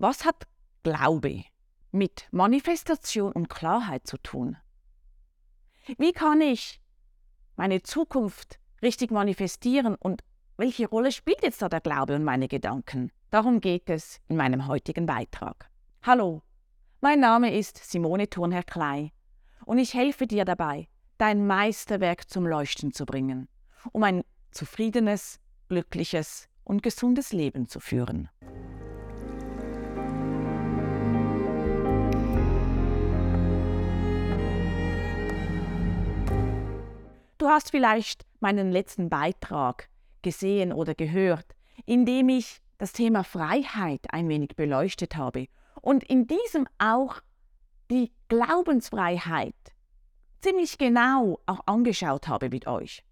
Was hat Glaube mit Manifestation und Klarheit zu tun? Wie kann ich meine Zukunft richtig manifestieren und welche Rolle spielt jetzt da der Glaube und meine Gedanken? Darum geht es in meinem heutigen Beitrag. Hallo, mein Name ist Simone Thurnherr Klei und ich helfe dir dabei, dein Meisterwerk zum Leuchten zu bringen, um ein zufriedenes, glückliches und gesundes Leben zu führen. Du hast vielleicht meinen letzten Beitrag gesehen oder gehört, in dem ich das Thema Freiheit ein wenig beleuchtet habe und in diesem auch die Glaubensfreiheit ziemlich genau auch angeschaut habe mit euch.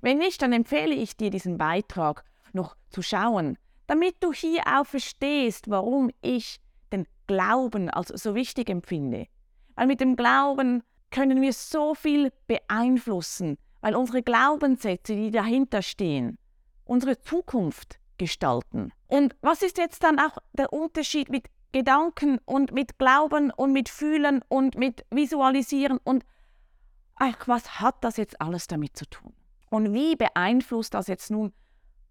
Wenn nicht, dann empfehle ich dir diesen Beitrag noch zu schauen, damit du hier auch verstehst, warum ich den Glauben als so wichtig empfinde. Weil mit dem Glauben können wir so viel beeinflussen, weil unsere Glaubenssätze, die dahinter stehen, unsere Zukunft gestalten. Und was ist jetzt dann auch der Unterschied mit Gedanken und mit Glauben und mit Fühlen und mit Visualisieren und ach, was hat das jetzt alles damit zu tun? Und wie beeinflusst das jetzt nun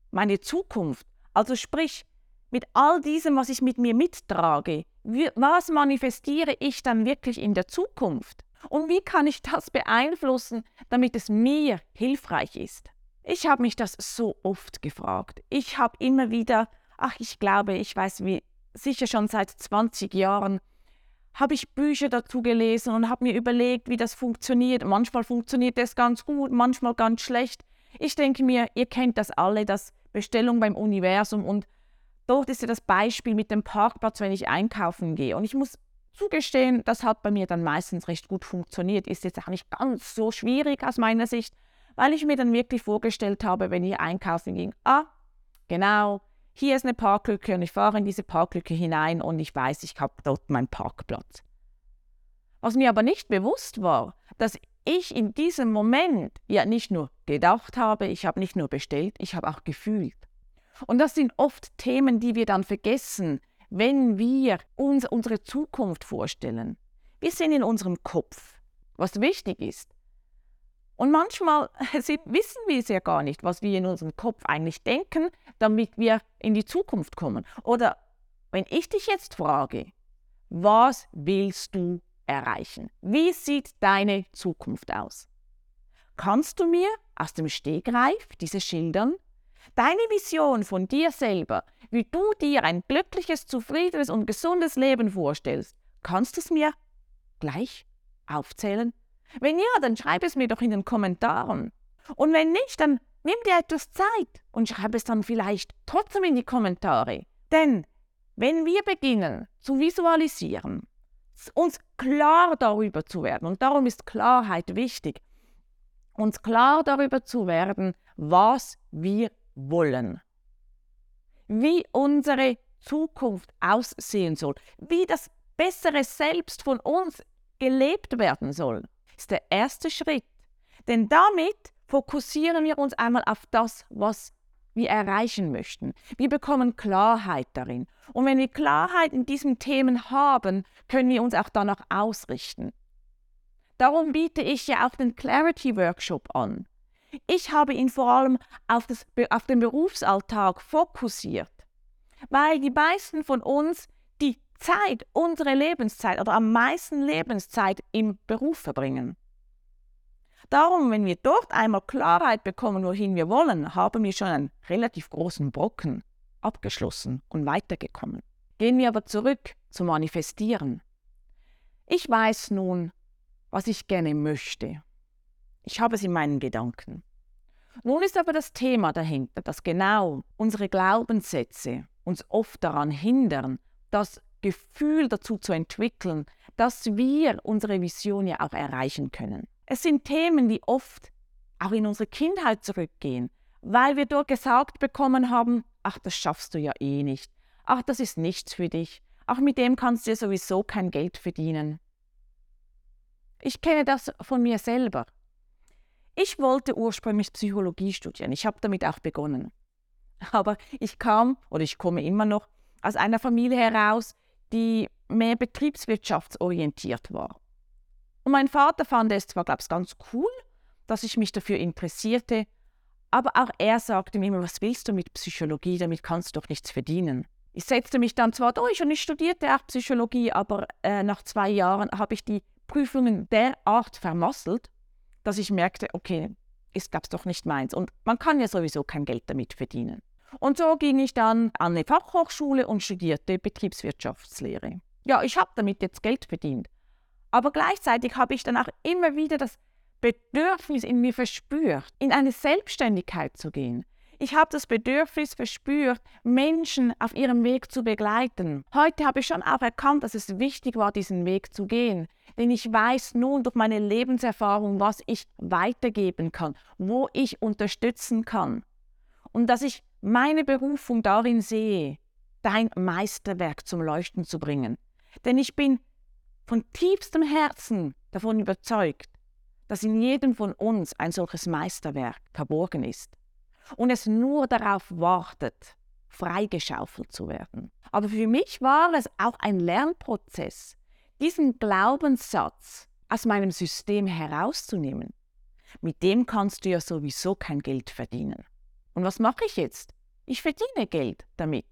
meine Zukunft? Also sprich, mit all diesem, was ich mit mir mittrage, was manifestiere ich dann wirklich in der Zukunft? Und wie kann ich das beeinflussen, damit es mir hilfreich ist? Ich habe mich das so oft gefragt. Ich habe immer wieder, ach, ich glaube, ich weiß wie, sicher schon seit 20 Jahren, habe ich Bücher dazu gelesen und habe mir überlegt, wie das funktioniert. Manchmal funktioniert es ganz gut, manchmal ganz schlecht. Ich denke mir, ihr kennt das alle, das Bestellung beim Universum und dort ist ja das Beispiel mit dem Parkplatz, wenn ich einkaufen gehe. Und ich muss zugestehen, das hat bei mir dann meistens recht gut funktioniert. Ist jetzt auch nicht ganz so schwierig aus meiner Sicht, weil ich mir dann wirklich vorgestellt habe, wenn ich einkaufen ging, ah, genau, hier ist eine Parklücke und ich fahre in diese Parklücke hinein und ich weiß, ich habe dort meinen Parkplatz. Was mir aber nicht bewusst war, dass ich in diesem Moment ja nicht nur gedacht habe, ich habe nicht nur bestellt, ich habe auch gefühlt. Und das sind oft Themen, die wir dann vergessen, wenn wir uns unsere Zukunft vorstellen. Wir sind in unserem Kopf, was wichtig ist. Und manchmal wissen wir es ja gar nicht, was wir in unserem Kopf eigentlich denken, damit wir in die Zukunft kommen. Oder wenn ich dich jetzt frage, was willst du erreichen? Wie sieht deine Zukunft aus? Kannst du mir aus dem Stegreif diese schildern? Deine Vision von dir selber, wie du dir ein glückliches, zufriedenes und gesundes Leben vorstellst, kannst du es mir gleich aufzählen? Wenn ja, dann schreib es mir doch in den Kommentaren. Und wenn nicht, dann nimm dir etwas Zeit und schreib es dann vielleicht trotzdem in die Kommentare. Denn wenn wir beginnen zu visualisieren, uns klar darüber zu werden, und darum ist Klarheit wichtig, uns klar darüber zu werden, was wir wollen. Wie unsere Zukunft aussehen soll, wie das bessere Selbst von uns gelebt werden soll, ist der erste Schritt. Denn damit fokussieren wir uns einmal auf das, was wir erreichen möchten. Wir bekommen Klarheit darin. Und wenn wir Klarheit in diesen Themen haben, können wir uns auch danach ausrichten. Darum biete ich ja auch den Clarity Workshop an. Ich habe ihn vor allem auf, das, auf den Berufsalltag fokussiert, weil die meisten von uns die Zeit, unsere Lebenszeit oder am meisten Lebenszeit im Beruf verbringen. Darum, wenn wir dort einmal Klarheit bekommen, wohin wir wollen, haben wir schon einen relativ großen Brocken abgeschlossen und weitergekommen. Gehen wir aber zurück zum Manifestieren. Ich weiß nun, was ich gerne möchte. Ich habe es in meinen Gedanken. Nun ist aber das Thema dahinter, dass genau unsere Glaubenssätze uns oft daran hindern, das Gefühl dazu zu entwickeln, dass wir unsere Vision ja auch erreichen können. Es sind Themen, die oft auch in unsere Kindheit zurückgehen, weil wir dort gesagt bekommen haben, ach, das schaffst du ja eh nicht, ach, das ist nichts für dich, ach, mit dem kannst du ja sowieso kein Geld verdienen. Ich kenne das von mir selber. Ich wollte ursprünglich Psychologie studieren. Ich habe damit auch begonnen. Aber ich kam, oder ich komme immer noch, aus einer Familie heraus, die mehr betriebswirtschaftsorientiert war. Und mein Vater fand es zwar, glaube ich, ganz cool, dass ich mich dafür interessierte, aber auch er sagte mir immer, was willst du mit Psychologie, damit kannst du doch nichts verdienen. Ich setzte mich dann zwar durch und ich studierte auch Psychologie, aber äh, nach zwei Jahren habe ich die Prüfungen derart vermasselt, dass ich merkte, okay, ist glaube ich doch nicht meins. Und man kann ja sowieso kein Geld damit verdienen. Und so ging ich dann an eine Fachhochschule und studierte Betriebswirtschaftslehre. Ja, ich habe damit jetzt Geld verdient. Aber gleichzeitig habe ich dann auch immer wieder das Bedürfnis in mir verspürt, in eine Selbstständigkeit zu gehen. Ich habe das Bedürfnis verspürt, Menschen auf ihrem Weg zu begleiten. Heute habe ich schon auch erkannt, dass es wichtig war, diesen Weg zu gehen. Denn ich weiß nun durch meine Lebenserfahrung, was ich weitergeben kann, wo ich unterstützen kann. Und dass ich meine Berufung darin sehe, dein Meisterwerk zum Leuchten zu bringen. Denn ich bin von tiefstem Herzen davon überzeugt, dass in jedem von uns ein solches Meisterwerk verborgen ist und es nur darauf wartet, freigeschaufelt zu werden. Aber für mich war es auch ein Lernprozess, diesen Glaubenssatz aus meinem System herauszunehmen. Mit dem kannst du ja sowieso kein Geld verdienen. Und was mache ich jetzt? Ich verdiene Geld damit.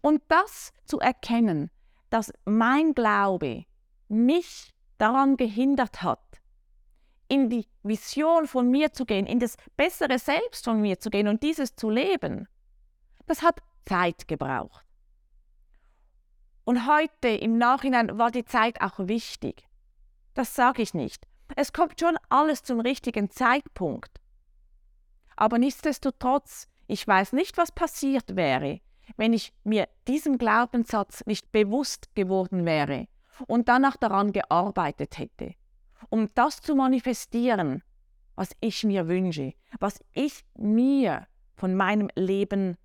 Und das zu erkennen, dass mein Glaube mich daran gehindert hat, in die Vision von mir zu gehen, in das bessere Selbst von mir zu gehen und dieses zu leben, das hat Zeit gebraucht. Und heute im Nachhinein war die Zeit auch wichtig. Das sage ich nicht. Es kommt schon alles zum richtigen Zeitpunkt. Aber nichtsdestotrotz, ich weiß nicht, was passiert wäre, wenn ich mir diesem Glaubenssatz nicht bewusst geworden wäre und danach daran gearbeitet hätte um das zu manifestieren, was ich mir wünsche, was ich mir von meinem Leben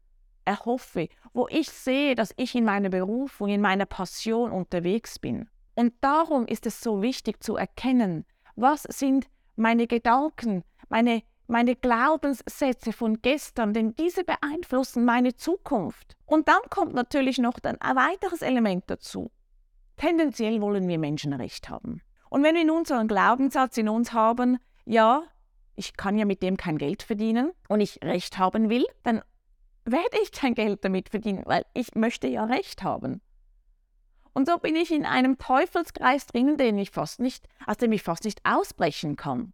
erhoffe, wo ich sehe, dass ich in meiner Berufung, in meiner Passion unterwegs bin. Und darum ist es so wichtig zu erkennen, was sind meine Gedanken, meine, meine Glaubenssätze von gestern, denn diese beeinflussen meine Zukunft. Und dann kommt natürlich noch ein weiteres Element dazu. Tendenziell wollen wir Menschen recht haben. Und wenn wir nun so einen Glaubenssatz in uns haben, ja, ich kann ja mit dem kein Geld verdienen und ich Recht haben will, dann werde ich kein Geld damit verdienen, weil ich möchte ja Recht haben. Und so bin ich in einem Teufelskreis drin, den ich fast nicht, aus dem ich fast nicht ausbrechen kann.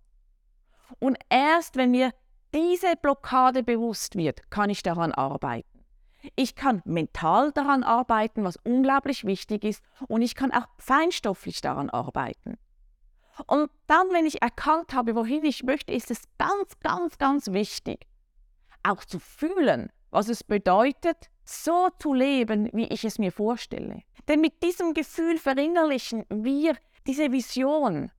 Und erst wenn mir diese Blockade bewusst wird, kann ich daran arbeiten. Ich kann mental daran arbeiten, was unglaublich wichtig ist, und ich kann auch feinstofflich daran arbeiten. Und dann, wenn ich erkannt habe, wohin ich möchte, ist es ganz, ganz, ganz wichtig, auch zu fühlen, was es bedeutet, so zu leben, wie ich es mir vorstelle. Denn mit diesem Gefühl verinnerlichen wir diese Vision.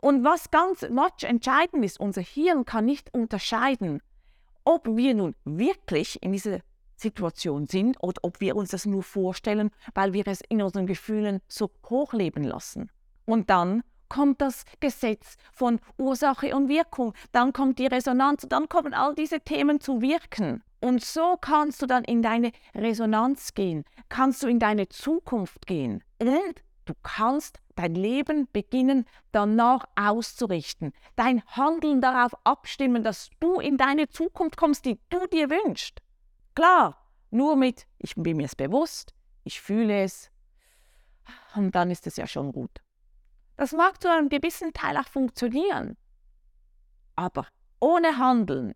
Und was ganz much entscheidend ist, unser Hirn kann nicht unterscheiden, ob wir nun wirklich in dieser Situation sind oder ob wir uns das nur vorstellen, weil wir es in unseren Gefühlen so hochleben lassen. Und dann kommt das Gesetz von Ursache und Wirkung, dann kommt die Resonanz, dann kommen all diese Themen zu wirken. Und so kannst du dann in deine Resonanz gehen, kannst du in deine Zukunft gehen. Und du kannst dein Leben beginnen, danach auszurichten, dein Handeln darauf abstimmen, dass du in deine Zukunft kommst, die du dir wünschst. Klar, nur mit, ich bin mir es bewusst, ich fühle es, und dann ist es ja schon gut. Das mag zu einem gewissen Teil auch funktionieren. Aber ohne Handeln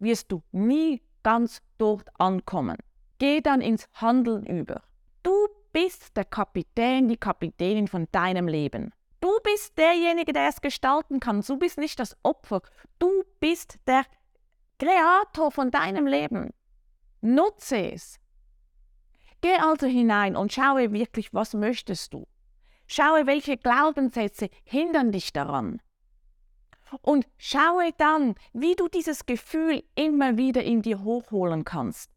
wirst du nie ganz dort ankommen. Geh dann ins Handeln über. Du bist der Kapitän, die Kapitänin von deinem Leben. Du bist derjenige, der es gestalten kann. Du bist nicht das Opfer. Du bist der Kreator von deinem Leben. Nutze es. Geh also hinein und schaue wirklich, was möchtest du. Schaue, welche Glaubenssätze hindern dich daran. Und schaue dann, wie du dieses Gefühl immer wieder in dir hochholen kannst.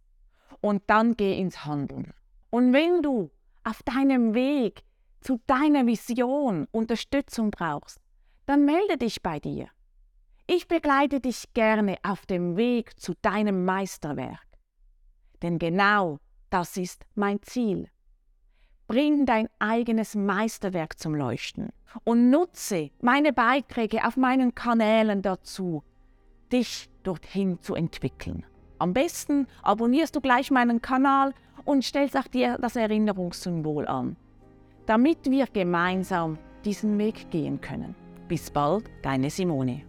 Und dann geh ins Handeln. Und wenn du auf deinem Weg zu deiner Vision Unterstützung brauchst, dann melde dich bei dir. Ich begleite dich gerne auf dem Weg zu deinem Meisterwerk. Denn genau Das ist mein Ziel. Bring dein eigenes Meisterwerk zum Leuchten und nutze meine Beiträge auf meinen Kanälen dazu, dich dorthin zu entwickeln. Am besten abonnierst du gleich meinen Kanal und stellst auch dir das Erinnerungssymbol an, damit wir gemeinsam diesen Weg gehen können. Bis bald, deine Simone.